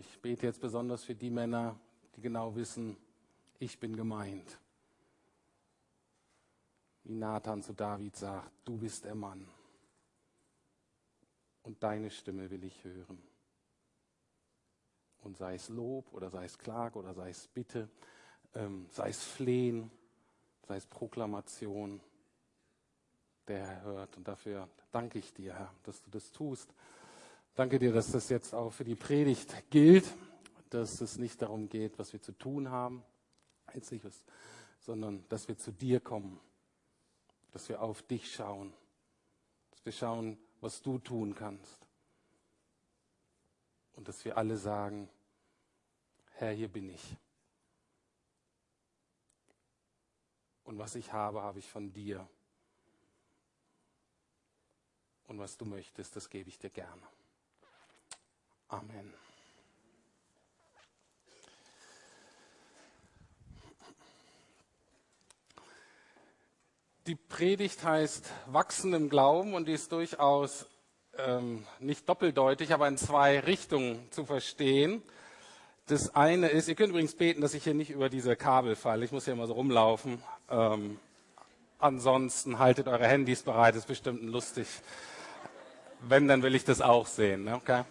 Ich bete jetzt besonders für die Männer, die genau wissen, ich bin gemeint. Wie Nathan zu David sagt, du bist der Mann. Und deine Stimme will ich hören. Und sei es Lob oder sei es Klage oder sei es Bitte, ähm, sei es Flehen, sei es Proklamation, der Herr hört. Und dafür danke ich dir, Herr, dass du das tust. Danke dir, dass das jetzt auch für die Predigt gilt, dass es nicht darum geht, was wir zu tun haben, sondern dass wir zu dir kommen, dass wir auf dich schauen, dass wir schauen, was du tun kannst. Und dass wir alle sagen, Herr, hier bin ich. Und was ich habe, habe ich von dir. Und was du möchtest, das gebe ich dir gerne. Amen. Die Predigt heißt Wachsen im Glauben und die ist durchaus ähm, nicht doppeldeutig, aber in zwei Richtungen zu verstehen. Das eine ist, ihr könnt übrigens beten, dass ich hier nicht über diese Kabel falle. Ich muss hier immer so rumlaufen. Ähm, ansonsten haltet eure Handys bereit, ist bestimmt lustig. Wenn, dann will ich das auch sehen. Ne? Okay?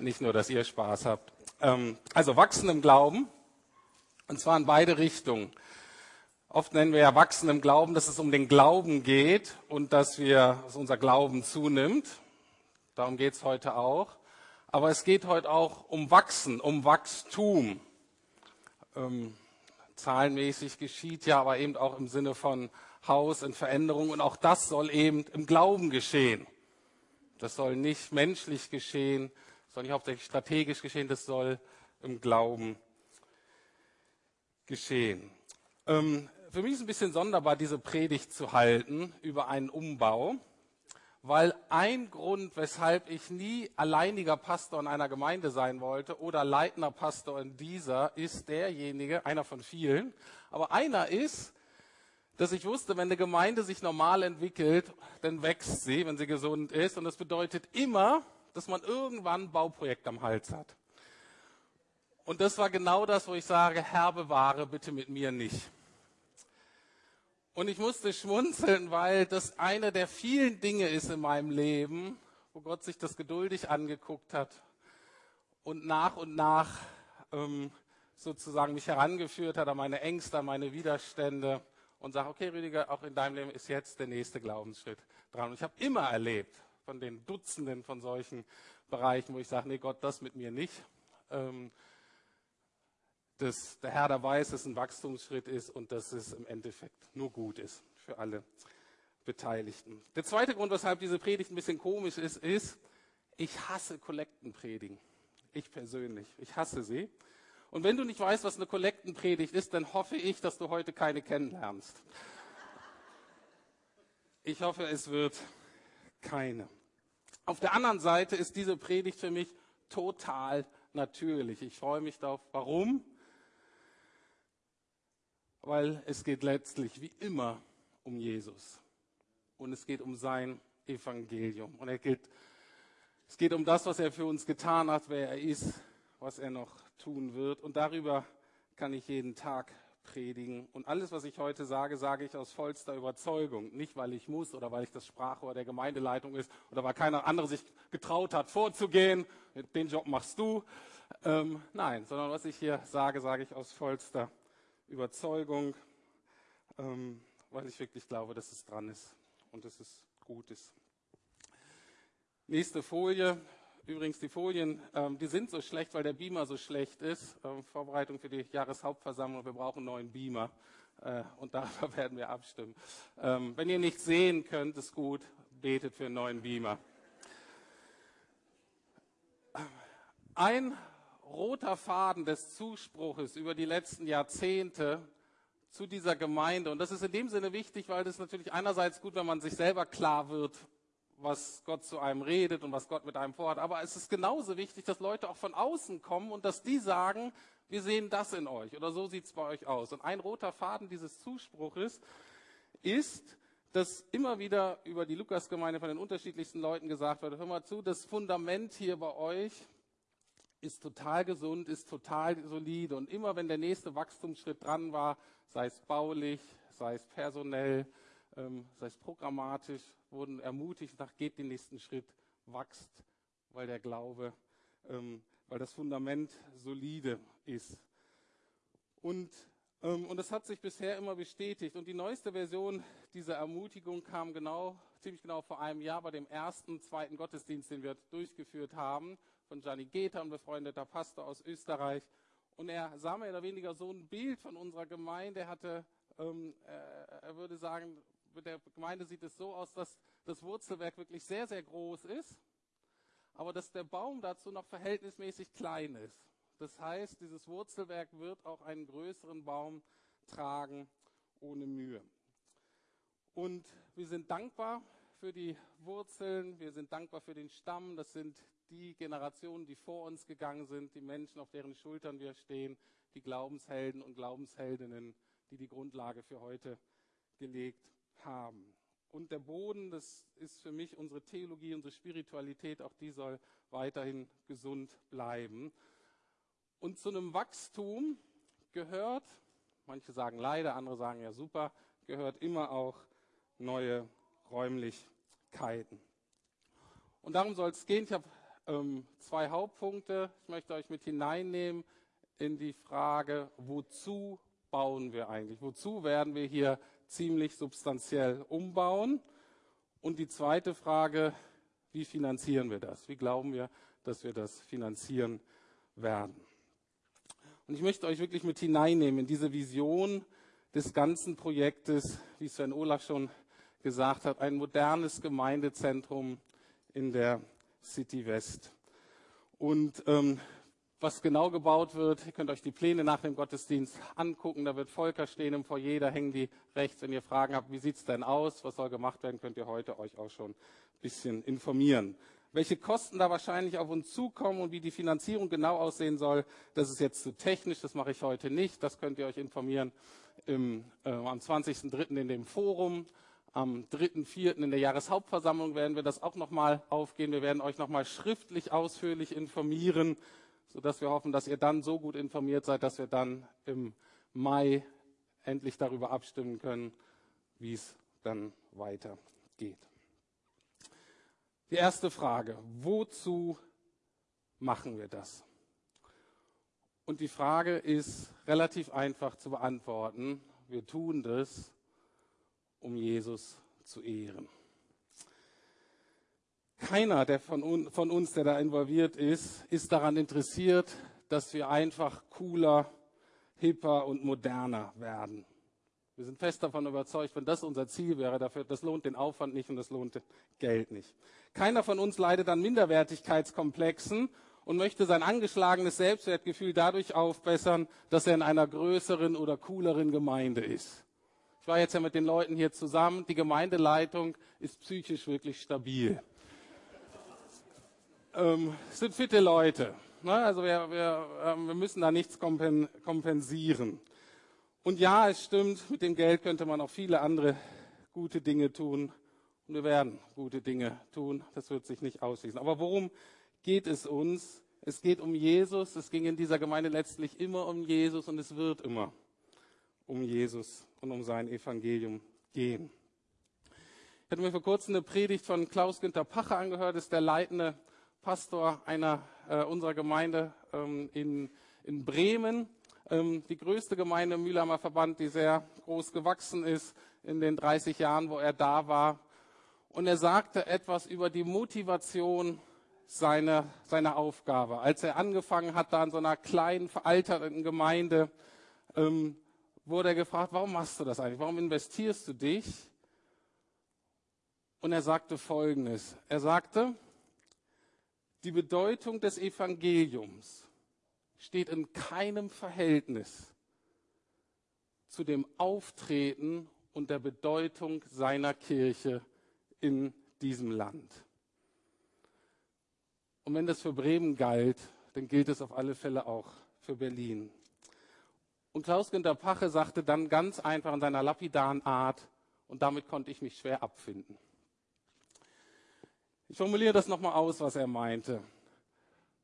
Nicht nur, dass ihr Spaß habt. Ähm, also wachsen im Glauben. Und zwar in beide Richtungen. Oft nennen wir ja Wachsen im Glauben, dass es um den Glauben geht und dass, wir, dass unser Glauben zunimmt. Darum geht es heute auch. Aber es geht heute auch um Wachsen, um Wachstum. Ähm, zahlenmäßig geschieht ja, aber eben auch im Sinne von Haus in Veränderung. Und auch das soll eben im Glauben geschehen. Das soll nicht menschlich geschehen, soll nicht hauptsächlich strategisch geschehen, das soll im Glauben geschehen. Ähm, für mich ist es ein bisschen sonderbar, diese Predigt zu halten über einen Umbau, weil ein Grund, weshalb ich nie alleiniger Pastor in einer Gemeinde sein wollte oder leitender Pastor in dieser, ist derjenige, einer von vielen, aber einer ist, dass ich wusste, wenn eine Gemeinde sich normal entwickelt, dann wächst sie, wenn sie gesund ist. Und das bedeutet immer, dass man irgendwann ein Bauprojekt am Hals hat. Und das war genau das, wo ich sage, Herr bewahre bitte mit mir nicht. Und ich musste schmunzeln, weil das eine der vielen Dinge ist in meinem Leben, wo Gott sich das geduldig angeguckt hat und nach und nach ähm, sozusagen mich herangeführt hat an meine Ängste, an meine Widerstände und sagt, okay Rüdiger, auch in deinem Leben ist jetzt der nächste Glaubensschritt dran. Und ich habe immer erlebt von den Dutzenden von solchen Bereichen, wo ich sage, nee Gott, das mit mir nicht. Ähm, dass der Herr da weiß, dass es ein Wachstumsschritt ist und dass es im Endeffekt nur gut ist für alle Beteiligten. Der zweite Grund, weshalb diese Predigt ein bisschen komisch ist, ist, ich hasse Kollektenpredigen. Ich persönlich. Ich hasse sie. Und wenn du nicht weißt, was eine Kollektenpredigt ist, dann hoffe ich, dass du heute keine kennenlernst. Ich hoffe, es wird keine. Auf der anderen Seite ist diese Predigt für mich total natürlich. Ich freue mich darauf. Warum? weil es geht letztlich wie immer um Jesus. Und es geht um sein Evangelium. Und geht, es geht um das, was er für uns getan hat, wer er ist, was er noch tun wird. Und darüber kann ich jeden Tag predigen. Und alles, was ich heute sage, sage ich aus vollster Überzeugung. Nicht, weil ich muss oder weil ich das Sprachrohr der Gemeindeleitung ist oder weil keiner andere sich getraut hat, vorzugehen. Den Job machst du. Ähm, nein, sondern was ich hier sage, sage ich aus vollster Überzeugung. Ähm, weil ich wirklich glaube, dass es dran ist und dass es gut ist. Nächste Folie. Übrigens, die Folien, ähm, die sind so schlecht, weil der Beamer so schlecht ist. Ähm, Vorbereitung für die Jahreshauptversammlung. Wir brauchen einen neuen Beamer. Äh, und darüber werden wir abstimmen. Ähm, wenn ihr nicht sehen könnt, ist gut. Betet für einen neuen Beamer. Ein roter Faden des Zuspruches über die letzten Jahrzehnte zu dieser Gemeinde. Und das ist in dem Sinne wichtig, weil das natürlich einerseits gut, wenn man sich selber klar wird, was Gott zu einem redet und was Gott mit einem vorhat. Aber es ist genauso wichtig, dass Leute auch von außen kommen und dass die sagen, wir sehen das in euch oder so sieht es bei euch aus. Und ein roter Faden dieses Zuspruches ist, dass immer wieder über die Lukasgemeinde von den unterschiedlichsten Leuten gesagt wird, hör mal zu, das Fundament hier bei euch, ist total gesund, ist total solide. Und immer wenn der nächste Wachstumsschritt dran war, sei es baulich, sei es personell, ähm, sei es programmatisch, wurden ermutigt, nach geht den nächsten Schritt, wachst, weil der Glaube, ähm, weil das Fundament solide ist. Und, ähm, und das hat sich bisher immer bestätigt. Und die neueste Version dieser Ermutigung kam genau, ziemlich genau vor einem Jahr bei dem ersten, zweiten Gottesdienst, den wir durchgeführt haben, von Gianni Geta, ein befreundeter Pastor aus Österreich. Und er sah mehr oder weniger so ein Bild von unserer Gemeinde. Er hatte, ähm, äh, er würde sagen, der Gemeinde sieht es so aus, dass das Wurzelwerk wirklich sehr, sehr groß ist, aber dass der Baum dazu noch verhältnismäßig klein ist. Das heißt, dieses Wurzelwerk wird auch einen größeren Baum tragen ohne Mühe. Und wir sind dankbar für die Wurzeln, wir sind dankbar für den Stamm. Das sind die Generationen, die vor uns gegangen sind, die Menschen, auf deren Schultern wir stehen, die Glaubenshelden und Glaubensheldinnen, die die Grundlage für heute gelegt haben. Und der Boden, das ist für mich unsere Theologie, unsere Spiritualität, auch die soll weiterhin gesund bleiben. Und zu einem Wachstum gehört, manche sagen leider, andere sagen ja super, gehört immer auch neue Räumlichkeiten. Und darum soll es gehen. Ich habe ähm, zwei Hauptpunkte. Ich möchte euch mit hineinnehmen in die Frage, wozu bauen wir eigentlich? Wozu werden wir hier ziemlich substanziell umbauen? Und die zweite Frage, wie finanzieren wir das? Wie glauben wir, dass wir das finanzieren werden? Und ich möchte euch wirklich mit hineinnehmen in diese Vision des ganzen Projektes, wie Sven Olaf schon gesagt hat, ein modernes Gemeindezentrum in der City West. Und ähm, was genau gebaut wird. Ihr könnt euch die Pläne nach dem Gottesdienst angucken. Da wird Volker stehen im Foyer, da hängen die rechts. Wenn ihr Fragen habt, wie sieht's denn aus, was soll gemacht werden, könnt ihr heute euch auch schon ein bisschen informieren. Welche Kosten da wahrscheinlich auf uns zukommen und wie die Finanzierung genau aussehen soll, das ist jetzt zu technisch, das mache ich heute nicht. Das könnt ihr euch informieren im, äh, am 20.03. in dem Forum. Am 3.4. in der Jahreshauptversammlung werden wir das auch nochmal aufgehen. Wir werden euch nochmal schriftlich ausführlich informieren sodass wir hoffen, dass ihr dann so gut informiert seid, dass wir dann im Mai endlich darüber abstimmen können, wie es dann weitergeht. Die erste Frage, wozu machen wir das? Und die Frage ist relativ einfach zu beantworten. Wir tun das, um Jesus zu ehren. Keiner der von, von uns, der da involviert ist, ist daran interessiert, dass wir einfach cooler, hipper und moderner werden. Wir sind fest davon überzeugt, wenn das unser Ziel wäre, dafür, das lohnt den Aufwand nicht und das lohnt Geld nicht. Keiner von uns leidet an Minderwertigkeitskomplexen und möchte sein angeschlagenes Selbstwertgefühl dadurch aufbessern, dass er in einer größeren oder cooleren Gemeinde ist. Ich war jetzt ja mit den Leuten hier zusammen. Die Gemeindeleitung ist psychisch wirklich stabil ähm, sind fitte Leute. Ne? Also wir, wir, ähm, wir müssen da nichts kompensieren. Und ja, es stimmt, mit dem Geld könnte man auch viele andere gute Dinge tun. Und wir werden gute Dinge tun. Das wird sich nicht ausschließen. Aber worum geht es uns? Es geht um Jesus. Es ging in dieser Gemeinde letztlich immer um Jesus und es wird immer um Jesus und um sein Evangelium gehen. Ich hatte mir vor kurzem eine Predigt von Klaus-Günther Pacher angehört, das ist der leitende Pastor einer äh, unserer Gemeinde ähm, in, in Bremen. Ähm, die größte Gemeinde im Mühlheimer Verband, die sehr groß gewachsen ist in den 30 Jahren, wo er da war. Und er sagte etwas über die Motivation seiner, seiner Aufgabe. Als er angefangen hat, da in so einer kleinen, veralterten Gemeinde, ähm, wurde er gefragt, warum machst du das eigentlich? Warum investierst du dich? Und er sagte Folgendes. Er sagte, die Bedeutung des Evangeliums steht in keinem Verhältnis zu dem Auftreten und der Bedeutung seiner Kirche in diesem Land. Und wenn das für Bremen galt, dann gilt es auf alle Fälle auch für Berlin. Und Klaus-Günter Pache sagte dann ganz einfach in seiner lapidaren Art, und damit konnte ich mich schwer abfinden. Ich formuliere das nochmal aus, was er meinte.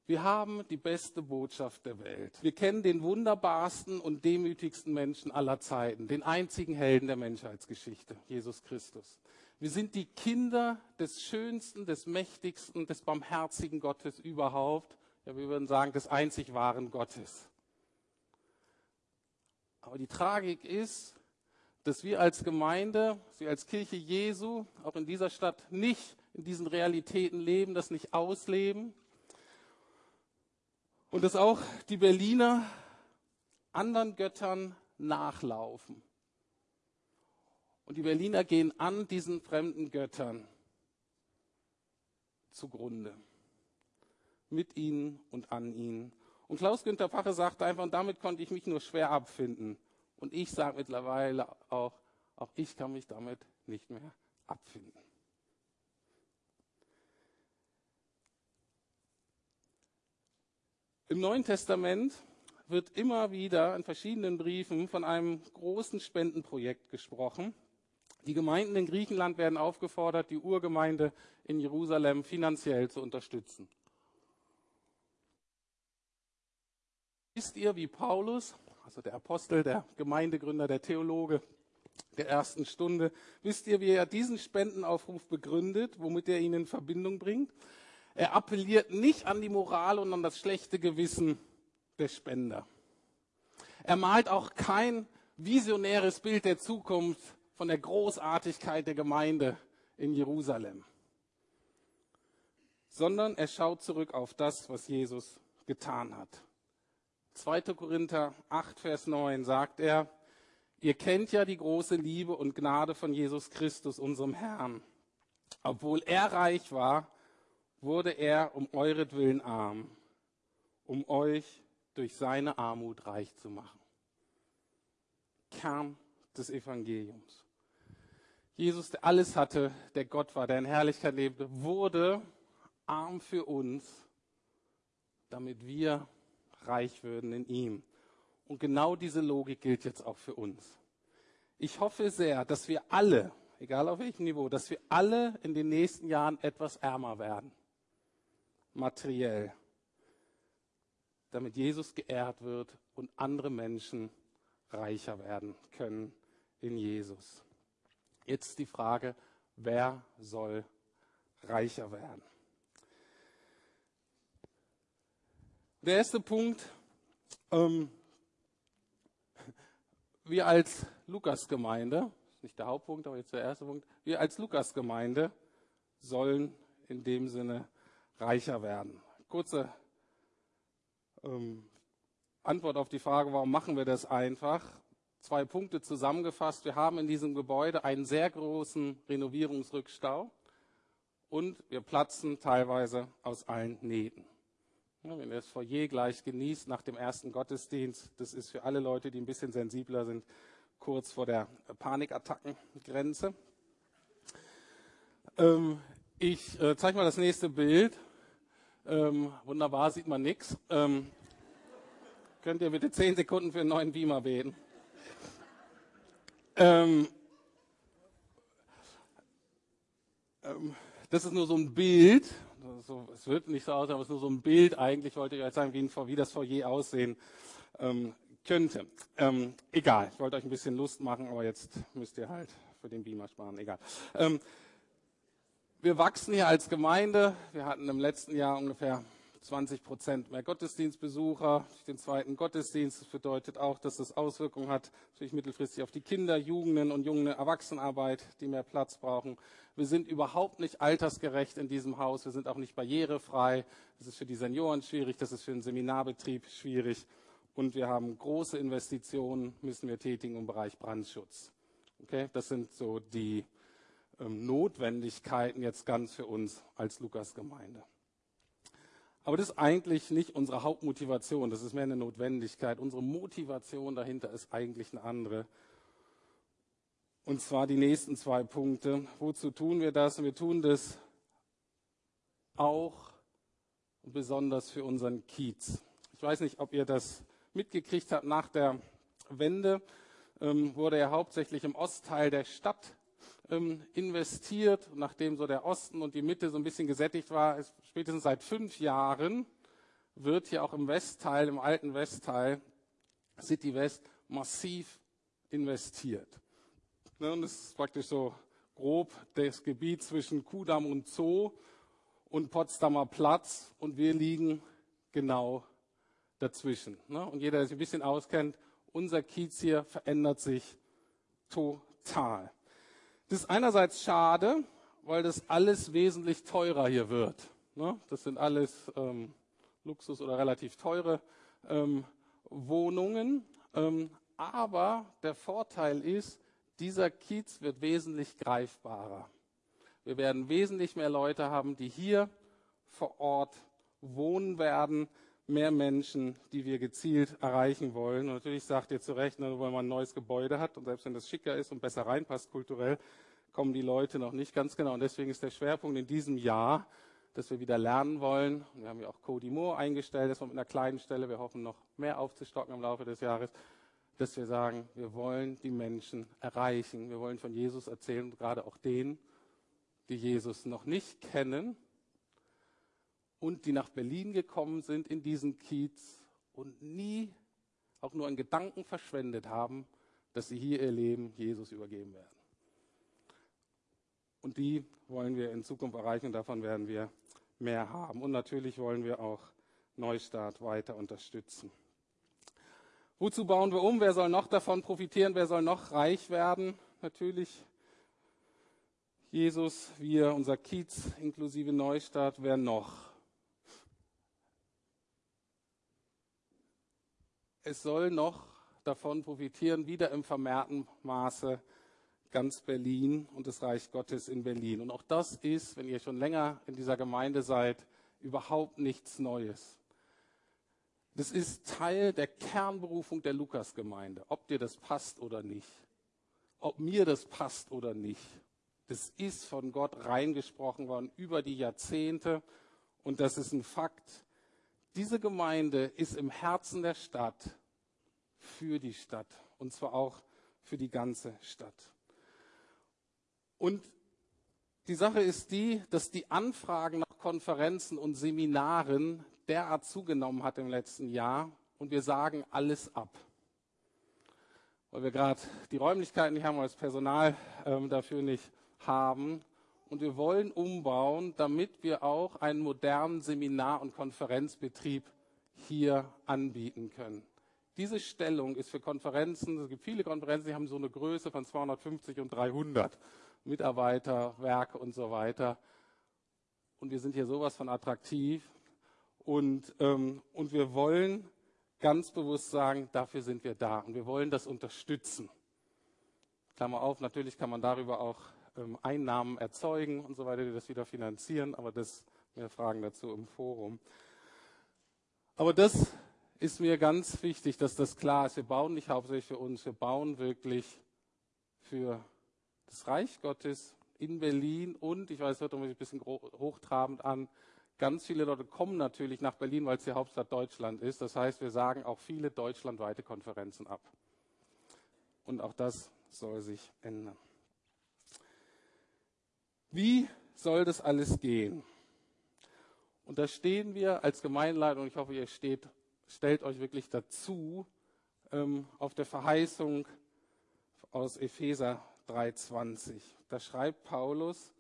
Wir haben die beste Botschaft der Welt. Wir kennen den wunderbarsten und demütigsten Menschen aller Zeiten, den einzigen Helden der Menschheitsgeschichte, Jesus Christus. Wir sind die Kinder des schönsten, des mächtigsten, des barmherzigen Gottes überhaupt. Ja, wir würden sagen, des einzig wahren Gottes. Aber die Tragik ist, dass wir als Gemeinde, wir als Kirche Jesu auch in dieser Stadt nicht in diesen Realitäten leben, das nicht ausleben. Und dass auch die Berliner anderen Göttern nachlaufen. Und die Berliner gehen an diesen fremden Göttern zugrunde. Mit ihnen und an ihnen. Und Klaus-Günther Pache sagt einfach, und damit konnte ich mich nur schwer abfinden. Und ich sage mittlerweile auch, auch ich kann mich damit nicht mehr abfinden. Im Neuen Testament wird immer wieder in verschiedenen Briefen von einem großen Spendenprojekt gesprochen. Die Gemeinden in Griechenland werden aufgefordert, die Urgemeinde in Jerusalem finanziell zu unterstützen. Wisst ihr, wie Paulus, also der Apostel, der Gemeindegründer, der Theologe der ersten Stunde, wisst ihr, wie er diesen Spendenaufruf begründet, womit er ihn in Verbindung bringt? Er appelliert nicht an die Moral und an das schlechte Gewissen der Spender. Er malt auch kein visionäres Bild der Zukunft von der Großartigkeit der Gemeinde in Jerusalem, sondern er schaut zurück auf das, was Jesus getan hat. 2. Korinther 8, Vers 9 sagt er, ihr kennt ja die große Liebe und Gnade von Jesus Christus, unserem Herrn. Obwohl er reich war, wurde er um euretwillen arm, um euch durch seine Armut reich zu machen. Kern des Evangeliums. Jesus, der alles hatte, der Gott war, der in Herrlichkeit lebte, wurde arm für uns, damit wir reich würden in ihm. Und genau diese Logik gilt jetzt auch für uns. Ich hoffe sehr, dass wir alle, egal auf welchem Niveau, dass wir alle in den nächsten Jahren etwas ärmer werden. Materiell. Damit Jesus geehrt wird und andere Menschen reicher werden können in Jesus. Jetzt die Frage, wer soll reicher werden? Der erste Punkt, ähm, wir als Lukas-Gemeinde, nicht der Hauptpunkt, aber jetzt der erste Punkt, wir als Lukas-Gemeinde sollen in dem Sinne reicher werden. Kurze ähm, Antwort auf die Frage, warum machen wir das einfach? zwei Punkte zusammengefasst. Wir haben in diesem Gebäude einen sehr großen Renovierungsrückstau und wir platzen teilweise aus allen Nähten. wenn ihr das Foyer gleich genießt nach dem ersten Gottesdienst, das ist für alle Leute, die ein bisschen sensibler sind, kurz vor der Panikattackengrenze. Ähm, ich äh, zeige mal das nächste Bild. Ähm, wunderbar, sieht man nichts. Ähm, könnt ihr bitte zehn Sekunden für einen neuen Beamer beten? Ähm, ähm, das ist nur so ein Bild. So, es wird nicht so aussehen, aber es ist nur so ein Bild. Eigentlich wollte ich euch sagen, wie, wie das Foyer aussehen ähm, könnte. Ähm, egal, ich wollte euch ein bisschen Lust machen, aber jetzt müsst ihr halt für den Beamer sparen. Egal. Wir wachsen hier als Gemeinde. Wir hatten im letzten Jahr ungefähr 20 Prozent mehr Gottesdienstbesucher durch den zweiten Gottesdienst. Das bedeutet auch, dass das Auswirkungen hat, natürlich mittelfristig auf die Kinder, Jugenden und junge Erwachsenenarbeit, die mehr Platz brauchen. Wir sind überhaupt nicht altersgerecht in diesem Haus. Wir sind auch nicht barrierefrei. Das ist für die Senioren schwierig. Das ist für den Seminarbetrieb schwierig. Und wir haben große Investitionen, müssen wir tätigen im Bereich Brandschutz. Okay, das sind so die Notwendigkeiten jetzt ganz für uns als Lukas-Gemeinde. Aber das ist eigentlich nicht unsere Hauptmotivation, das ist mehr eine Notwendigkeit. Unsere Motivation dahinter ist eigentlich eine andere. Und zwar die nächsten zwei Punkte. Wozu tun wir das? wir tun das auch und besonders für unseren Kiez. Ich weiß nicht, ob ihr das mitgekriegt habt. Nach der Wende ähm, wurde er hauptsächlich im Ostteil der Stadt ähm, investiert. Nachdem so der Osten und die Mitte so ein bisschen gesättigt war, ist spätestens seit fünf Jahren wird hier auch im Westteil, im alten Westteil, City West, massiv investiert. Ne, und das ist praktisch so grob das Gebiet zwischen Kudamm und Zoo und Potsdamer Platz und wir liegen genau dazwischen. Ne? Und jeder, der sich ein bisschen auskennt, unser Kiez hier verändert sich total. Das ist einerseits schade, weil das alles wesentlich teurer hier wird. Ne? Das sind alles ähm, Luxus oder relativ teure ähm, Wohnungen. Ähm, aber der Vorteil ist, dieser Kiez wird wesentlich greifbarer. Wir werden wesentlich mehr Leute haben, die hier vor Ort wohnen werden, mehr Menschen, die wir gezielt erreichen wollen. Und natürlich sagt ihr zu Recht, nur weil man ein neues Gebäude hat und selbst wenn das schicker ist und besser reinpasst kulturell, kommen die Leute noch nicht ganz genau. Und deswegen ist der Schwerpunkt in diesem Jahr, dass wir wieder lernen wollen. Und wir haben ja auch Cody Moore eingestellt, das war mit einer kleinen Stelle. Wir hoffen noch mehr aufzustocken im Laufe des Jahres, dass wir sagen, wir wollen die Menschen erreichen. Wir wollen von Jesus erzählen, gerade auch denen, die Jesus noch nicht kennen und die nach Berlin gekommen sind in diesen Kiez und nie auch nur einen Gedanken verschwendet haben, dass sie hier ihr Leben Jesus übergeben werden. Und die wollen wir in Zukunft erreichen und davon werden wir mehr haben. Und natürlich wollen wir auch Neustart weiter unterstützen. Wozu bauen wir um? Wer soll noch davon profitieren? Wer soll noch reich werden? Natürlich Jesus, wir, unser Kiez inklusive Neustart. Wer noch? Es soll noch davon profitieren, wieder im vermehrten Maße ganz Berlin und das Reich Gottes in Berlin. Und auch das ist, wenn ihr schon länger in dieser Gemeinde seid, überhaupt nichts Neues. Das ist Teil der Kernberufung der Lukasgemeinde, ob dir das passt oder nicht, ob mir das passt oder nicht. Das ist von Gott reingesprochen worden über die Jahrzehnte und das ist ein Fakt. Diese Gemeinde ist im Herzen der Stadt für die Stadt und zwar auch für die ganze Stadt. Und die Sache ist die, dass die Anfragen nach Konferenzen und Seminaren derart zugenommen hat im letzten Jahr und wir sagen alles ab. Weil wir gerade die Räumlichkeiten nicht haben, weil das Personal ähm, dafür nicht haben. Und wir wollen umbauen, damit wir auch einen modernen Seminar- und Konferenzbetrieb hier anbieten können. Diese Stellung ist für Konferenzen, es gibt viele Konferenzen, die haben so eine Größe von 250 und 300 Mitarbeiter, Werke und so weiter. Und wir sind hier sowas von attraktiv. Und, ähm, und wir wollen ganz bewusst sagen, dafür sind wir da. Und wir wollen das unterstützen. Klammer auf, natürlich kann man darüber auch ähm, Einnahmen erzeugen und so weiter, die das wieder finanzieren, aber das, wir fragen dazu im Forum. Aber das ist mir ganz wichtig, dass das klar ist. Wir bauen nicht hauptsächlich für uns, wir bauen wirklich für das Reich Gottes in Berlin und, ich weiß, hört sich ein bisschen hochtrabend an, ganz viele Leute kommen natürlich nach Berlin, weil es die Hauptstadt Deutschland ist. Das heißt, wir sagen auch viele deutschlandweite Konferenzen ab. Und auch das soll sich ändern. Wie soll das alles gehen? Und da stehen wir als Gemeinleitung, ich hoffe, ihr steht, stellt euch wirklich dazu, ähm, auf der Verheißung aus Epheser 3,20. Da schreibt Paulus,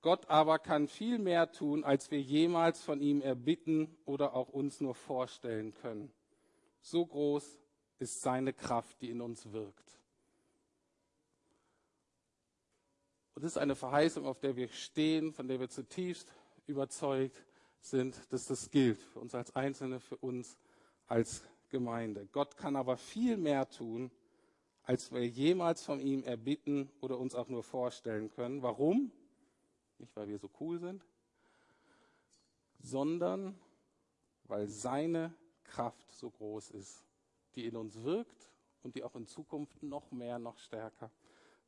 Gott aber kann viel mehr tun, als wir jemals von ihm erbitten oder auch uns nur vorstellen können. So groß ist seine Kraft, die in uns wirkt. Und das ist eine Verheißung, auf der wir stehen, von der wir zutiefst überzeugt sind, dass das gilt für uns als Einzelne, für uns als Gemeinde. Gott kann aber viel mehr tun, als wir jemals von ihm erbitten oder uns auch nur vorstellen können. Warum? Nicht, weil wir so cool sind, sondern weil seine Kraft so groß ist, die in uns wirkt und die auch in Zukunft noch mehr, noch stärker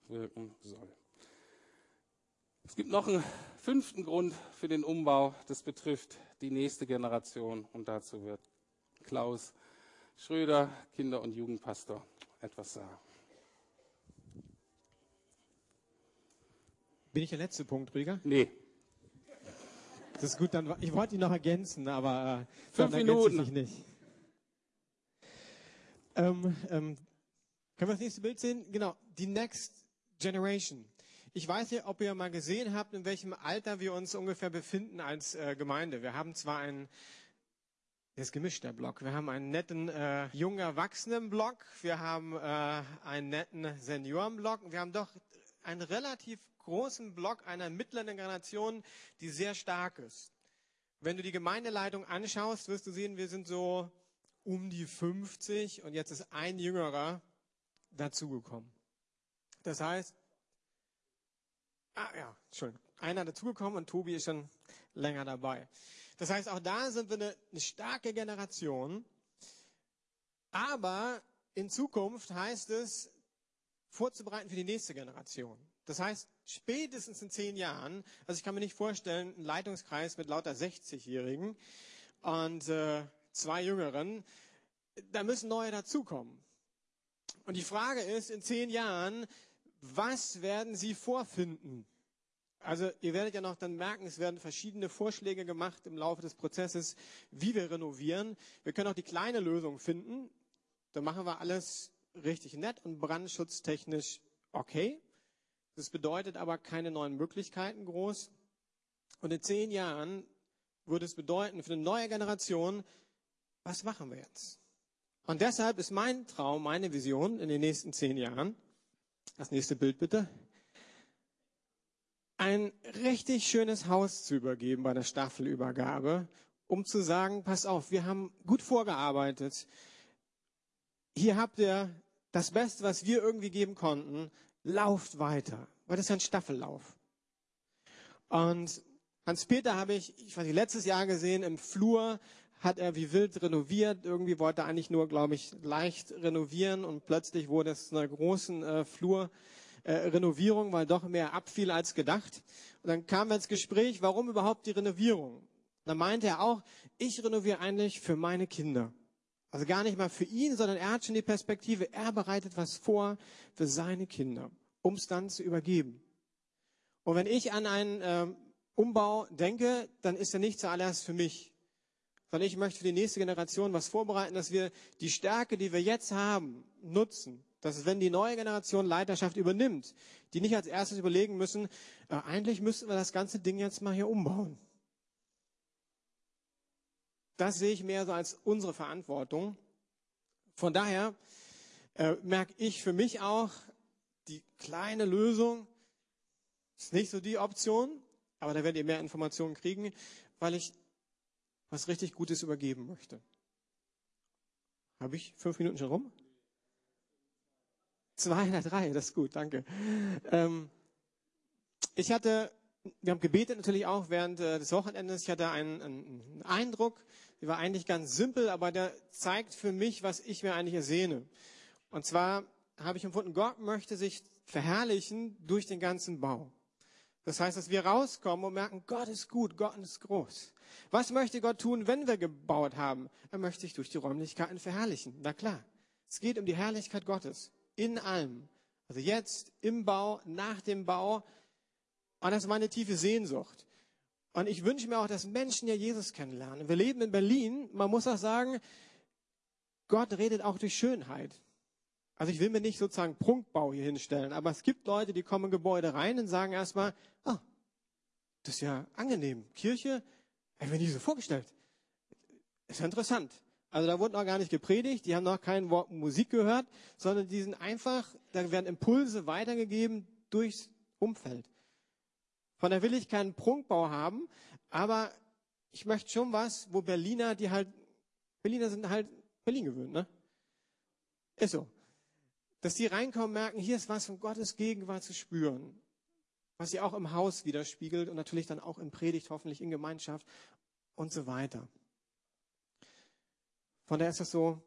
wirken soll. Es gibt noch einen fünften Grund für den Umbau. Das betrifft die nächste Generation und dazu wird Klaus Schröder, Kinder- und Jugendpastor, etwas sagen. Bin ich der letzte Punkt, Rüdiger? Nee. Das ist gut, dann, ich wollte ihn noch ergänzen, aber äh, Fünf Minuten. ich nicht. Ähm, ähm, können wir das nächste Bild sehen? Genau, die Next Generation. Ich weiß nicht, ob ihr mal gesehen habt, in welchem Alter wir uns ungefähr befinden als äh, Gemeinde. Wir haben zwar einen, das ist gemischt, der Block. Wir haben einen netten äh, jungen Erwachsenen-Block, wir haben äh, einen netten Senioren-Block wir haben doch einen relativ großen Block einer mittleren Generation, die sehr stark ist. Wenn du die Gemeindeleitung anschaust, wirst du sehen, wir sind so um die 50 und jetzt ist ein Jüngerer dazugekommen. Das heißt, ah ja, Entschuldigung, einer dazugekommen und Tobi ist schon länger dabei. Das heißt, auch da sind wir eine, eine starke Generation. Aber in Zukunft heißt es, vorzubereiten für die nächste Generation. Das heißt, spätestens in zehn Jahren, also ich kann mir nicht vorstellen, einen Leitungskreis mit lauter 60-Jährigen und äh, zwei Jüngeren, da müssen neue dazukommen. Und die Frage ist, in zehn Jahren, was werden Sie vorfinden? Also ihr werdet ja noch dann merken, es werden verschiedene Vorschläge gemacht im Laufe des Prozesses, wie wir renovieren. Wir können auch die kleine Lösung finden. Da machen wir alles richtig nett und brandschutztechnisch okay. Das bedeutet aber keine neuen Möglichkeiten groß. Und in zehn Jahren würde es bedeuten für eine neue Generation, was machen wir jetzt? Und deshalb ist mein Traum, meine Vision in den nächsten zehn Jahren, das nächste Bild bitte, ein richtig schönes Haus zu übergeben bei der Staffelübergabe, um zu sagen, pass auf, wir haben gut vorgearbeitet. Hier habt ihr das Beste, was wir irgendwie geben konnten. Lauft weiter, weil das ist ein Staffellauf. Und Hans-Peter habe ich, ich weiß nicht, letztes Jahr gesehen im Flur, hat er wie wild renoviert. Irgendwie wollte er eigentlich nur, glaube ich, leicht renovieren und plötzlich wurde es zu einer großen äh, Flur. Äh, Renovierung, weil doch mehr abfiel als gedacht. Und dann kam wir ins Gespräch, warum überhaupt die Renovierung? Dann meinte er auch, ich renoviere eigentlich für meine Kinder. Also gar nicht mal für ihn, sondern er hat schon die Perspektive, er bereitet was vor für seine Kinder, um es dann zu übergeben. Und wenn ich an einen äh, Umbau denke, dann ist er nicht zuallererst für mich, sondern ich möchte für die nächste Generation was vorbereiten, dass wir die Stärke, die wir jetzt haben, nutzen. Dass wenn die neue Generation Leiterschaft übernimmt, die nicht als erstes überlegen müssen, äh, eigentlich müssten wir das ganze Ding jetzt mal hier umbauen. Das sehe ich mehr so als unsere Verantwortung. Von daher äh, merke ich für mich auch, die kleine Lösung ist nicht so die Option, aber da werdet ihr mehr Informationen kriegen, weil ich was richtig Gutes übergeben möchte. Habe ich fünf Minuten schon rum? Zwei oder drei, das ist gut, danke. Ähm, ich hatte, wir haben gebetet natürlich auch während äh, des Wochenendes. Ich hatte einen, einen Eindruck, der war eigentlich ganz simpel, aber der zeigt für mich, was ich mir eigentlich ersehne. Und zwar habe ich empfunden, Gott möchte sich verherrlichen durch den ganzen Bau. Das heißt, dass wir rauskommen und merken, Gott ist gut, Gott ist groß. Was möchte Gott tun, wenn wir gebaut haben? Er möchte sich durch die Räumlichkeiten verherrlichen. Na klar. Es geht um die Herrlichkeit Gottes. In allem. Also jetzt, im Bau, nach dem Bau. Und das ist meine tiefe Sehnsucht. Und ich wünsche mir auch, dass Menschen ja Jesus kennenlernen. Wir leben in Berlin. Man muss auch sagen, Gott redet auch durch Schönheit. Also ich will mir nicht sozusagen Prunkbau hier hinstellen, aber es gibt Leute, die kommen in Gebäude rein und sagen erstmal, ah, das ist ja angenehm. Kirche, habe ich mir nicht so vorgestellt. Ist ja interessant. Also da wurde noch gar nicht gepredigt, die haben noch kein Wort Musik gehört, sondern die sind einfach, da werden Impulse weitergegeben durchs Umfeld. Von der will ich keinen Prunkbau haben, aber ich möchte schon was, wo Berliner, die halt, Berliner sind halt Berlin gewöhnt, ne? Ist so. Dass die reinkommen, merken, hier ist was von Gottes Gegenwart zu spüren. Was sie auch im Haus widerspiegelt und natürlich dann auch in Predigt, hoffentlich in Gemeinschaft und so weiter. Von daher ist es so,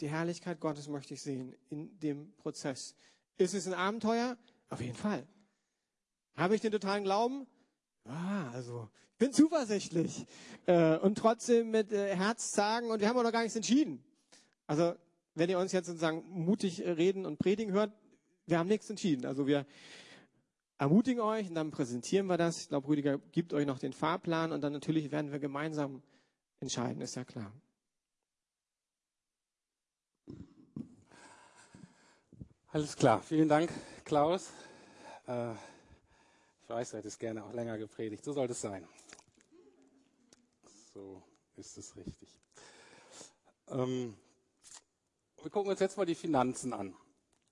die Herrlichkeit Gottes möchte ich sehen in dem Prozess. Ist es ein Abenteuer? Auf jeden Fall. Habe ich den totalen Glauben? Ah, also, ich bin zuversichtlich. Äh, und trotzdem mit äh, Herz sagen, und wir haben auch noch gar nichts entschieden. Also, wenn ihr uns jetzt sozusagen mutig reden und predigen hört, wir haben nichts entschieden. Also wir, ermutigen euch und dann präsentieren wir das. Ich glaube, Rüdiger gibt euch noch den Fahrplan und dann natürlich werden wir gemeinsam entscheiden, ist ja klar. Alles klar. Vielen Dank, Klaus. Äh, ich weiß, du hättest gerne auch länger gepredigt. So soll es sein. So ist es richtig. Ähm, wir gucken uns jetzt mal die Finanzen an.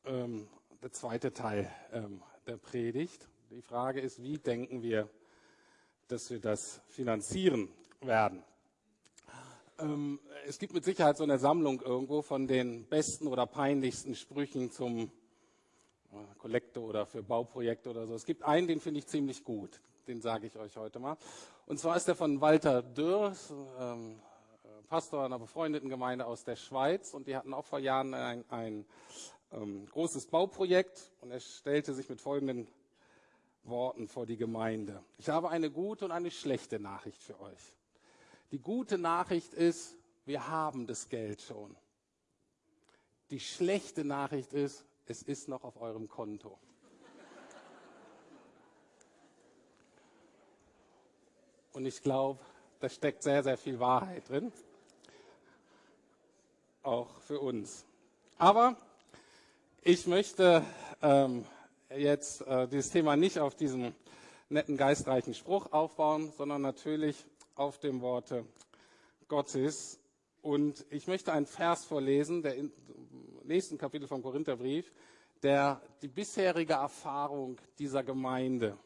Ähm, der zweite Teil ähm, der Predigt. Die Frage ist, wie denken wir, dass wir das finanzieren werden? Ähm, es gibt mit Sicherheit so eine Sammlung irgendwo von den besten oder peinlichsten Sprüchen zum äh, Kollekte oder für Bauprojekte oder so. Es gibt einen, den finde ich ziemlich gut. Den sage ich euch heute mal. Und zwar ist der von Walter Dürr, ähm, Pastor einer befreundeten Gemeinde aus der Schweiz. Und die hatten auch vor Jahren ein, ein ähm, großes Bauprojekt. Und er stellte sich mit folgenden Worten vor die Gemeinde. Ich habe eine gute und eine schlechte Nachricht für euch. Die gute Nachricht ist, wir haben das Geld schon. Die schlechte Nachricht ist, es ist noch auf eurem Konto. Und ich glaube, da steckt sehr, sehr viel Wahrheit drin. Auch für uns. Aber ich möchte ähm, jetzt äh, dieses Thema nicht auf diesem netten, geistreichen Spruch aufbauen, sondern natürlich auf dem Worte Gottes. Und ich möchte einen Vers vorlesen, der im nächsten Kapitel vom Korintherbrief, der die bisherige Erfahrung dieser Gemeinde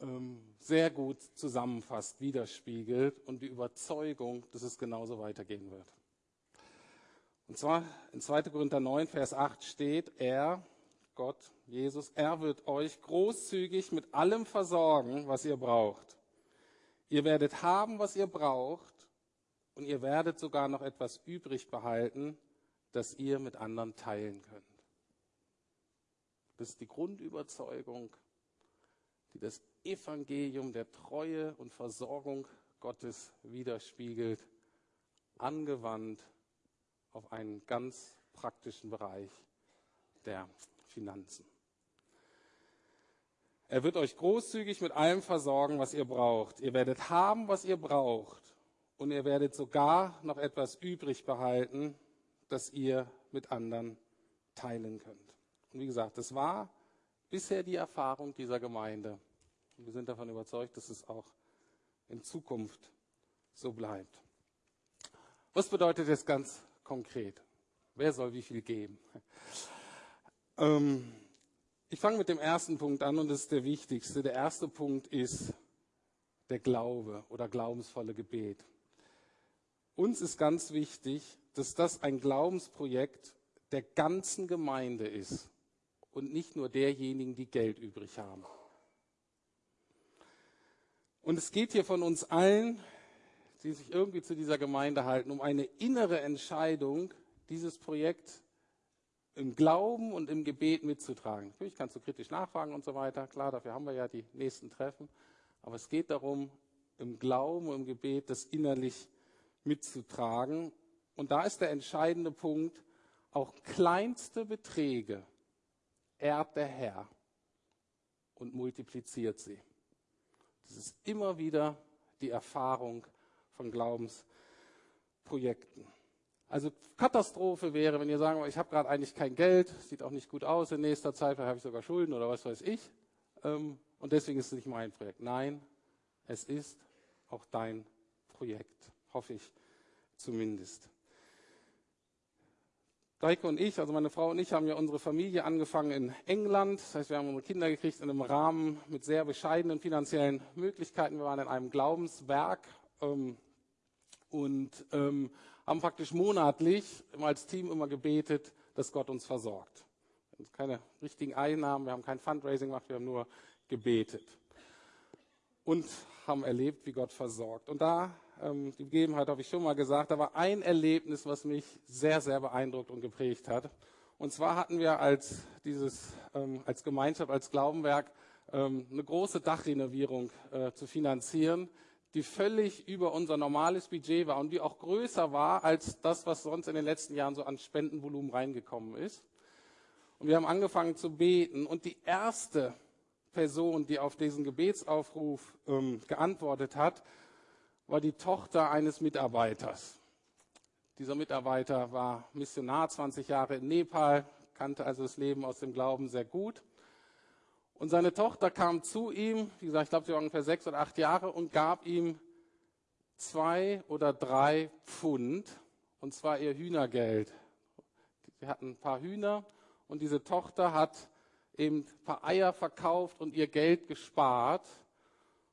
ähm, sehr gut zusammenfasst, widerspiegelt und die Überzeugung, dass es genauso weitergehen wird. Und zwar in 2. Korinther 9, Vers 8 steht, er, Gott, Jesus, er wird euch großzügig mit allem versorgen, was ihr braucht. Ihr werdet haben, was ihr braucht, und ihr werdet sogar noch etwas übrig behalten, das ihr mit anderen teilen könnt. Das ist die Grundüberzeugung, die das Evangelium der Treue und Versorgung Gottes widerspiegelt, angewandt auf einen ganz praktischen Bereich der Finanzen. Er wird euch großzügig mit allem versorgen, was ihr braucht. Ihr werdet haben, was ihr braucht. Und ihr werdet sogar noch etwas übrig behalten, das ihr mit anderen teilen könnt. Und wie gesagt, das war bisher die Erfahrung dieser Gemeinde. Und wir sind davon überzeugt, dass es auch in Zukunft so bleibt. Was bedeutet das ganz konkret? Wer soll wie viel geben? Ähm, ich fange mit dem ersten Punkt an und das ist der wichtigste. Der erste Punkt ist der Glaube oder glaubensvolle Gebet. Uns ist ganz wichtig, dass das ein Glaubensprojekt der ganzen Gemeinde ist und nicht nur derjenigen, die Geld übrig haben. Und es geht hier von uns allen, die sich irgendwie zu dieser Gemeinde halten, um eine innere Entscheidung, dieses Projekt im Glauben und im Gebet mitzutragen. Natürlich kannst du kritisch nachfragen und so weiter. Klar, dafür haben wir ja die nächsten Treffen. Aber es geht darum, im Glauben und im Gebet das innerlich mitzutragen. Und da ist der entscheidende Punkt, auch kleinste Beträge ehrt der Herr und multipliziert sie. Das ist immer wieder die Erfahrung von Glaubensprojekten. Also Katastrophe wäre, wenn ihr sagen, ich habe gerade eigentlich kein Geld, sieht auch nicht gut aus in nächster Zeit, vielleicht habe ich sogar Schulden oder was weiß ich. Ähm, und deswegen ist es nicht mein Projekt. Nein, es ist auch dein Projekt, hoffe ich zumindest. Deike und ich, also meine Frau und ich, haben ja unsere Familie angefangen in England. Das heißt, wir haben unsere Kinder gekriegt in einem Rahmen mit sehr bescheidenen finanziellen Möglichkeiten. Wir waren in einem Glaubenswerk ähm, und ähm, haben praktisch monatlich als Team immer gebetet, dass Gott uns versorgt. Wir haben keine richtigen Einnahmen, wir haben kein Fundraising gemacht, wir haben nur gebetet. Und haben erlebt, wie Gott versorgt. Und da ähm, die Begebenheit habe ich schon mal gesagt, da war ein Erlebnis, was mich sehr, sehr beeindruckt und geprägt hat. Und zwar hatten wir als, dieses, ähm, als Gemeinschaft, als Glaubenwerk ähm, eine große Dachrenovierung äh, zu finanzieren, die völlig über unser normales Budget war und die auch größer war als das, was sonst in den letzten Jahren so an Spendenvolumen reingekommen ist. Und wir haben angefangen zu beten. Und die erste Person, die auf diesen Gebetsaufruf ähm, geantwortet hat, war die Tochter eines Mitarbeiters. Dieser Mitarbeiter war Missionar 20 Jahre in Nepal, kannte also das Leben aus dem Glauben sehr gut. Und seine Tochter kam zu ihm, wie gesagt, ich glaube, sie war ungefähr sechs oder acht Jahre, und gab ihm zwei oder drei Pfund, und zwar ihr Hühnergeld. Sie hatten ein paar Hühner und diese Tochter hat eben ein paar Eier verkauft und ihr Geld gespart.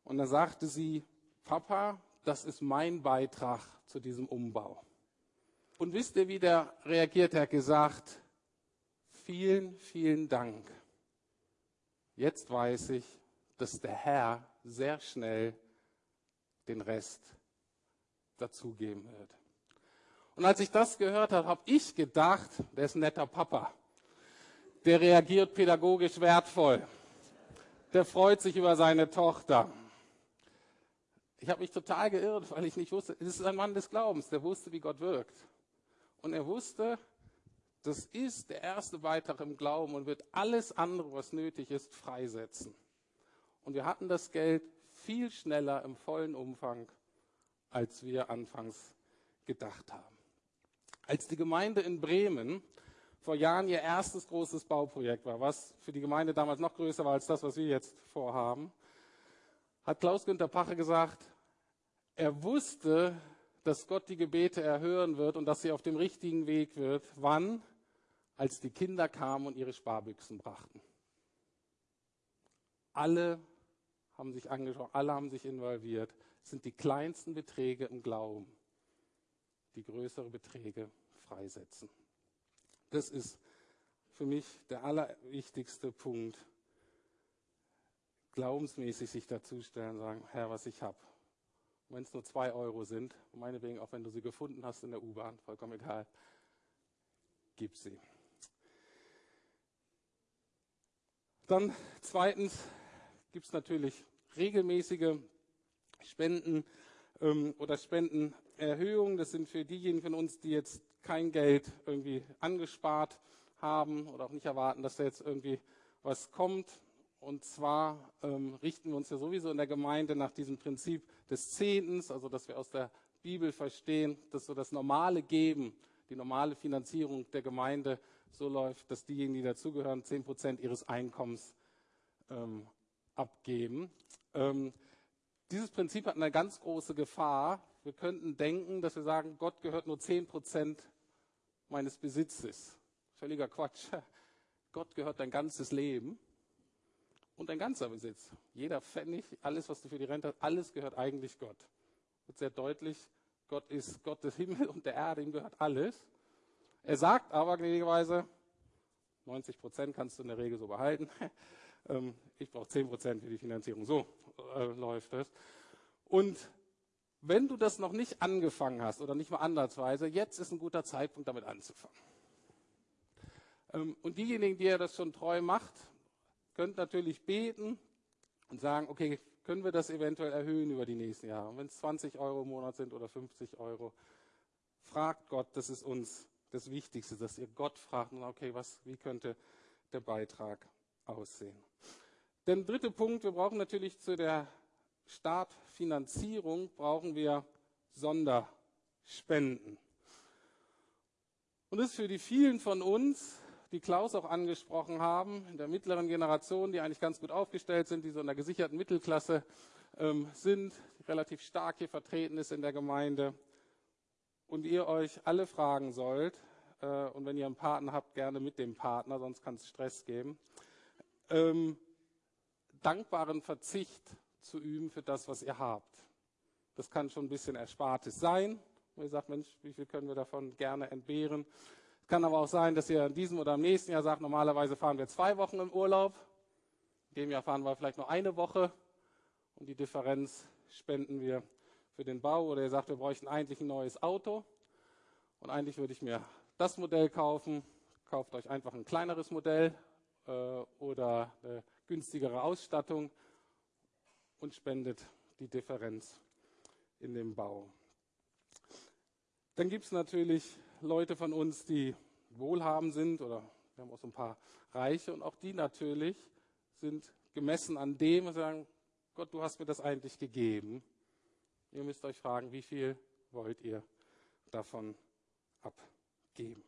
Und da sagte sie, Papa, das ist mein Beitrag zu diesem Umbau. Und wisst ihr, wie der reagiert? Er hat gesagt, vielen, vielen Dank. Jetzt weiß ich, dass der Herr sehr schnell den Rest dazugeben wird. Und als ich das gehört habe, habe ich gedacht, der ist ein netter Papa. Der reagiert pädagogisch wertvoll. Der freut sich über seine Tochter. Ich habe mich total geirrt, weil ich nicht wusste, es ist ein Mann des Glaubens, der wusste, wie Gott wirkt. Und er wusste, das ist der erste Beitrag im Glauben und wird alles andere, was nötig ist, freisetzen. Und wir hatten das Geld viel schneller im vollen Umfang, als wir anfangs gedacht haben. Als die Gemeinde in Bremen vor Jahren ihr erstes großes Bauprojekt war, was für die Gemeinde damals noch größer war als das, was wir jetzt vorhaben, hat Klaus-Günther Pache gesagt, er wusste, dass Gott die Gebete erhören wird und dass sie auf dem richtigen Weg wird. Wann? Als die Kinder kamen und ihre Sparbüchsen brachten. Alle haben sich angeschaut, alle haben sich involviert. Es sind die kleinsten Beträge im Glauben, die größere Beträge freisetzen. Das ist für mich der allerwichtigste Punkt, glaubensmäßig sich dazustellen und sagen, Herr, was ich habe. Wenn es nur zwei Euro sind, meinetwegen auch wenn du sie gefunden hast in der U-Bahn, vollkommen egal, gib sie. Dann zweitens gibt es natürlich regelmäßige Spenden ähm, oder Spendenerhöhungen. Das sind für diejenigen von uns, die jetzt kein Geld irgendwie angespart haben oder auch nicht erwarten, dass da jetzt irgendwie was kommt. Und zwar ähm, richten wir uns ja sowieso in der Gemeinde nach diesem Prinzip des Zehntens, also dass wir aus der Bibel verstehen, dass so das normale Geben, die normale Finanzierung der Gemeinde so läuft, dass diejenigen, die dazugehören, zehn Prozent ihres Einkommens ähm, abgeben. Ähm, dieses Prinzip hat eine ganz große Gefahr. Wir könnten denken, dass wir sagen, Gott gehört nur zehn Prozent meines Besitzes. Völliger Quatsch. Gott gehört dein ganzes Leben und dein ganzer Besitz. Jeder Pfennig, alles, was du für die Rente hast, alles gehört eigentlich Gott. Wird sehr deutlich, Gott ist Gott des Himmels und der Erde, ihm gehört alles. Er sagt aber gnädigerweise, 90 Prozent kannst du in der Regel so behalten. Ähm, ich brauche 10 Prozent für die Finanzierung. So äh, läuft es. Und wenn du das noch nicht angefangen hast oder nicht mal andersweise, jetzt ist ein guter Zeitpunkt, damit anzufangen. Ähm, und diejenigen, die ihr das schon treu macht, könnt natürlich beten und sagen, okay, können wir das eventuell erhöhen über die nächsten Jahre? Wenn es 20 Euro im Monat sind oder 50 Euro, fragt Gott, das ist uns das Wichtigste, dass ihr Gott fragt, okay, was, wie könnte der Beitrag aussehen? Der dritte Punkt, wir brauchen natürlich zu der Startfinanzierung brauchen wir Sonderspenden. Und das ist für die vielen von uns die Klaus auch angesprochen haben, in der mittleren Generation, die eigentlich ganz gut aufgestellt sind, die so in der gesicherten Mittelklasse ähm, sind, relativ stark hier vertreten ist in der Gemeinde. Und ihr euch alle fragen sollt, äh, und wenn ihr einen Partner habt, gerne mit dem Partner, sonst kann es Stress geben, ähm, dankbaren Verzicht zu üben für das, was ihr habt. Das kann schon ein bisschen Erspartes sein. Wo ihr sagt, Mensch, wie viel können wir davon gerne entbehren? Kann aber auch sein, dass ihr in diesem oder im nächsten Jahr sagt, normalerweise fahren wir zwei Wochen im Urlaub. In dem Jahr fahren wir vielleicht nur eine Woche und die Differenz spenden wir für den Bau. Oder ihr sagt, wir bräuchten eigentlich ein neues Auto und eigentlich würde ich mir das Modell kaufen. Kauft euch einfach ein kleineres Modell äh, oder eine günstigere Ausstattung und spendet die Differenz in dem Bau. Dann gibt es natürlich Leute von uns, die wohlhabend sind oder Wir haben auch so ein paar Reiche und auch die natürlich sind gemessen an dem und sagen, Gott, du hast mir das eigentlich gegeben. Ihr müsst euch fragen, wie viel wollt ihr davon abgeben?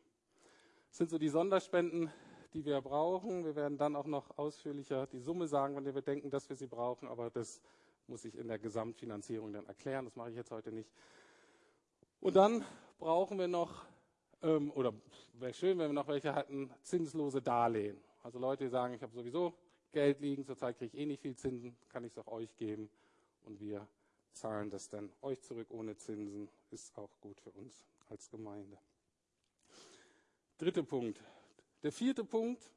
Das sind so die Sonderspenden, die wir brauchen. Wir werden dann auch noch ausführlicher die Summe sagen, wenn wir denken, dass wir sie brauchen, aber das muss ich in der Gesamtfinanzierung dann erklären. Das mache ich jetzt heute nicht. Und dann brauchen wir noch, ähm, oder wäre schön, wenn wir noch welche hatten, zinslose Darlehen. Also Leute, die sagen, ich habe sowieso Geld liegen, zurzeit kriege ich eh nicht viel Zinsen, kann ich es auch euch geben und wir zahlen das dann euch zurück ohne Zinsen, ist auch gut für uns als Gemeinde. Dritter Punkt. Der vierte Punkt,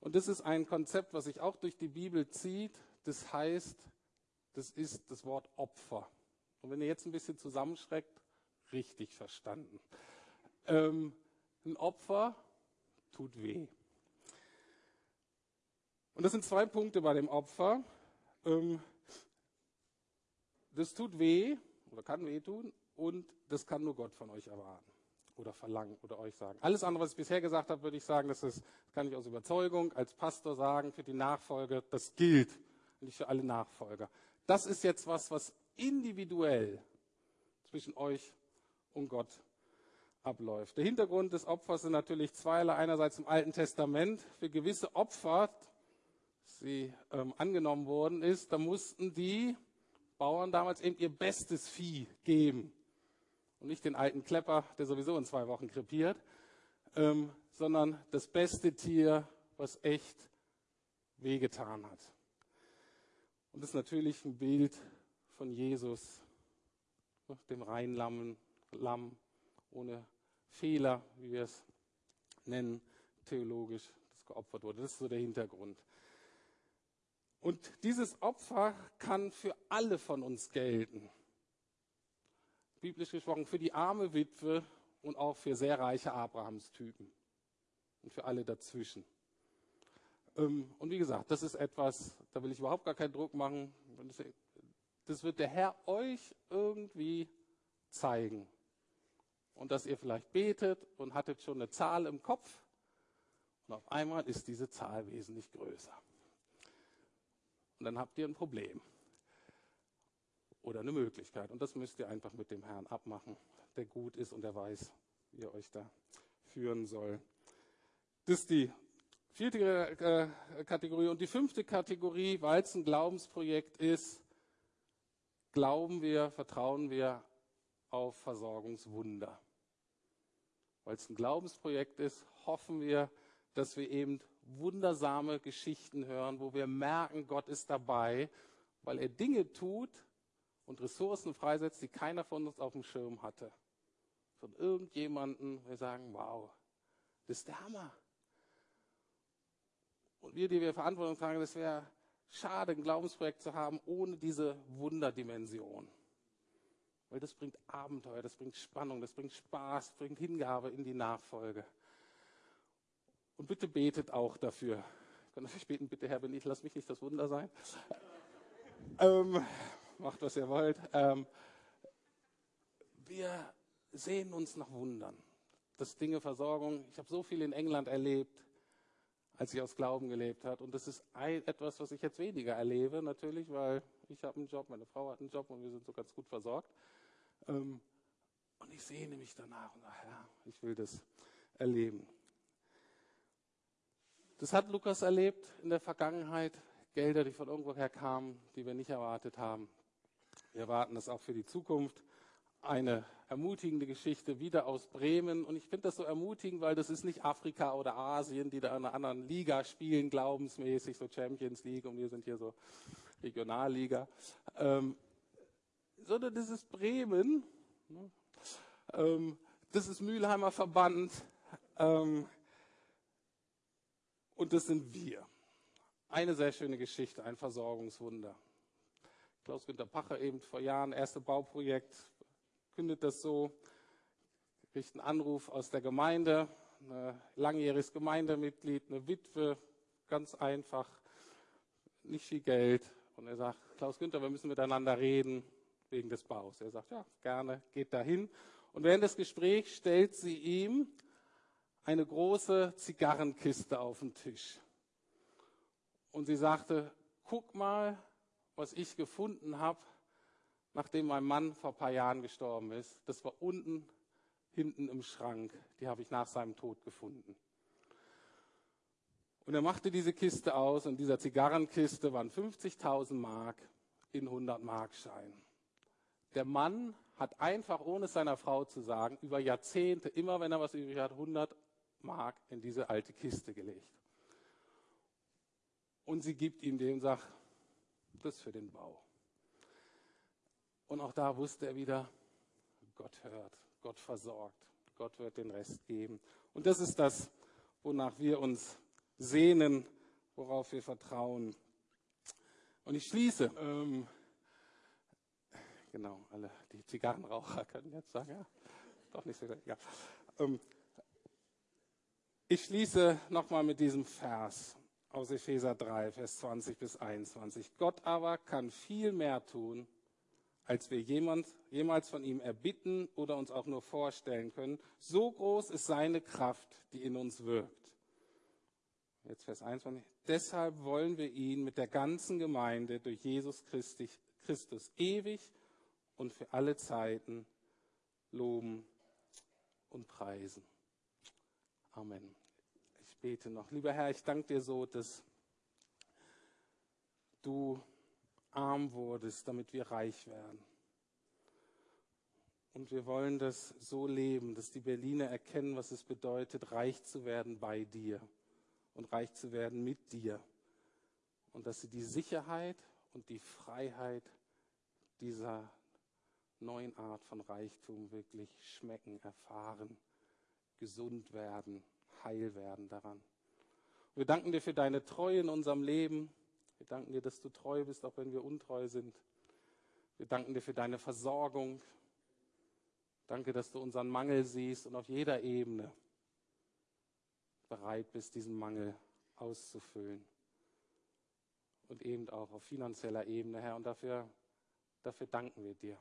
und das ist ein Konzept, was sich auch durch die Bibel zieht, das heißt, das ist das Wort Opfer. Und wenn ihr jetzt ein bisschen zusammenschreckt, richtig verstanden. Ähm, ein Opfer tut weh. Und das sind zwei Punkte bei dem Opfer. Ähm, das tut weh oder kann weh tun und das kann nur Gott von euch erwarten oder verlangen oder euch sagen. Alles andere, was ich bisher gesagt habe, würde ich sagen, das, ist, das kann ich aus Überzeugung als Pastor sagen, für die Nachfolge, das gilt, nicht für alle Nachfolger. Das ist jetzt was, was individuell zwischen euch und Gott abläuft. Der Hintergrund des Opfers sind natürlich zweierlei. Einerseits im Alten Testament für gewisse Opfer, sie ähm, angenommen worden ist, da mussten die Bauern damals eben ihr bestes Vieh geben. Und nicht den alten Klepper, der sowieso in zwei Wochen krepiert, ähm, sondern das beste Tier, was echt wehgetan hat. Und das ist natürlich ein Bild von Jesus, ne, dem reinen Lamm ohne Fehler, wie wir es nennen, theologisch, das geopfert wurde. Das ist so der Hintergrund. Und dieses Opfer kann für alle von uns gelten. Biblisch gesprochen für die arme Witwe und auch für sehr reiche Abrahamstypen und für alle dazwischen. Ähm, und wie gesagt, das ist etwas, da will ich überhaupt gar keinen Druck machen. Das wird der Herr euch irgendwie zeigen. Und dass ihr vielleicht betet und hattet schon eine Zahl im Kopf und auf einmal ist diese Zahl wesentlich größer. Und dann habt ihr ein Problem oder eine Möglichkeit. Und das müsst ihr einfach mit dem Herrn abmachen, der gut ist und der weiß, wie er euch da führen soll. Das ist die vierte äh, Kategorie. Und die fünfte Kategorie, weil es ein Glaubensprojekt ist, glauben wir, vertrauen wir auf Versorgungswunder. Weil es ein Glaubensprojekt ist, hoffen wir, dass wir eben wundersame Geschichten hören, wo wir merken, Gott ist dabei, weil er Dinge tut und Ressourcen freisetzt, die keiner von uns auf dem Schirm hatte. Von irgendjemandem, wir sagen, wow, das ist der Hammer. Und wir, die wir Verantwortung tragen, das wäre schade, ein Glaubensprojekt zu haben ohne diese Wunderdimension. Weil das bringt Abenteuer, das bringt Spannung, das bringt Spaß, das bringt Hingabe in die Nachfolge. Und bitte betet auch dafür. Ich kann natürlich beten, bitte Herr Benit, lass mich nicht das Wunder sein. Ähm, macht, was ihr wollt. Ähm, wir sehen uns nach Wundern. Das Dinge Versorgung. Ich habe so viel in England erlebt, als ich aus Glauben gelebt habe. Und das ist ein, etwas, was ich jetzt weniger erlebe, natürlich, weil ich habe einen Job, meine Frau hat einen Job und wir sind so ganz gut versorgt. Ähm, und ich sehne mich danach und sage, ja, ich will das erleben. Das hat Lukas erlebt in der Vergangenheit. Gelder, die von irgendwoher kamen, die wir nicht erwartet haben. Wir erwarten das auch für die Zukunft. Eine ermutigende Geschichte wieder aus Bremen. Und ich finde das so ermutigend, weil das ist nicht Afrika oder Asien, die da in einer anderen Liga spielen, glaubensmäßig, so Champions League und wir sind hier so Regionalliga. Ähm, sondern das ist Bremen. Ne? Ähm, das ist Mülheimer Verband. Ähm, und das sind wir. Eine sehr schöne Geschichte, ein Versorgungswunder. Klaus-Günter Pacher eben vor Jahren, erste Bauprojekt, kündet das so, kriegt einen Anruf aus der Gemeinde, ein langjähriges Gemeindemitglied, eine Witwe, ganz einfach, nicht viel Geld. Und er sagt, Klaus-Günther, wir müssen miteinander reden wegen des Baus. Er sagt, ja, gerne, geht dahin. Und während des Gesprächs stellt sie ihm eine große Zigarrenkiste auf dem Tisch. Und sie sagte, guck mal, was ich gefunden habe, nachdem mein Mann vor ein paar Jahren gestorben ist. Das war unten, hinten im Schrank. Die habe ich nach seinem Tod gefunden. Und er machte diese Kiste aus und dieser Zigarrenkiste waren 50.000 Mark in 100 Mark Schein. Der Mann hat einfach, ohne es seiner Frau zu sagen, über Jahrzehnte, immer wenn er was übrig hat, 100 Mark in diese alte Kiste gelegt. Und sie gibt ihm den und sagt, das für den Bau. Und auch da wusste er wieder, Gott hört, Gott versorgt, Gott wird den Rest geben. Und das ist das, wonach wir uns sehnen, worauf wir vertrauen. Und ich schließe. Ähm, genau, alle die Zigarrenraucher können jetzt sagen, ja, doch nicht so. Ja. Ähm, ich schließe nochmal mit diesem Vers aus Epheser 3, Vers 20 bis 21. Gott aber kann viel mehr tun, als wir jemand, jemals von ihm erbitten oder uns auch nur vorstellen können. So groß ist seine Kraft, die in uns wirkt. Jetzt Vers 21. Deshalb wollen wir ihn mit der ganzen Gemeinde durch Jesus Christi, Christus ewig und für alle Zeiten loben und preisen. Amen. Ich bete noch. Lieber Herr, ich danke dir so, dass du arm wurdest, damit wir reich werden. Und wir wollen das so leben, dass die Berliner erkennen, was es bedeutet, reich zu werden bei dir und reich zu werden mit dir. Und dass sie die Sicherheit und die Freiheit dieser neuen Art von Reichtum wirklich schmecken, erfahren, gesund werden, heil werden daran. wir danken dir für deine Treue in unserem Leben. Wir danken dir, dass du treu bist, auch wenn wir untreu sind. Wir danken dir für deine Versorgung. Danke, dass du unseren Mangel siehst und auf jeder Ebene bereit bist, diesen Mangel auszufüllen. Und eben auch auf finanzieller Ebene, Herr. Und dafür, dafür danken wir dir.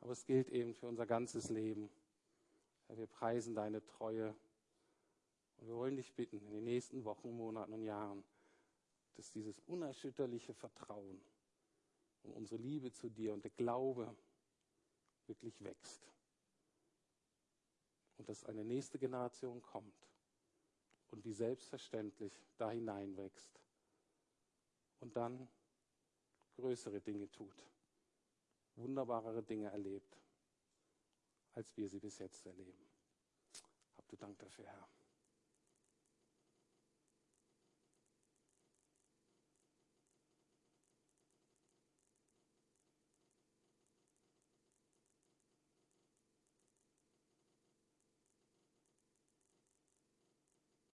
Aber es gilt eben für unser ganzes Leben. Herr, wir preisen deine Treue. Und wir wollen dich bitten, in den nächsten Wochen, Monaten und Jahren, dass dieses unerschütterliche Vertrauen und unsere Liebe zu dir und der Glaube wirklich wächst. Und dass eine nächste Generation kommt und wie selbstverständlich da hineinwächst und dann größere Dinge tut, wunderbarere Dinge erlebt, als wir sie bis jetzt erleben. Habt du Dank dafür, Herr.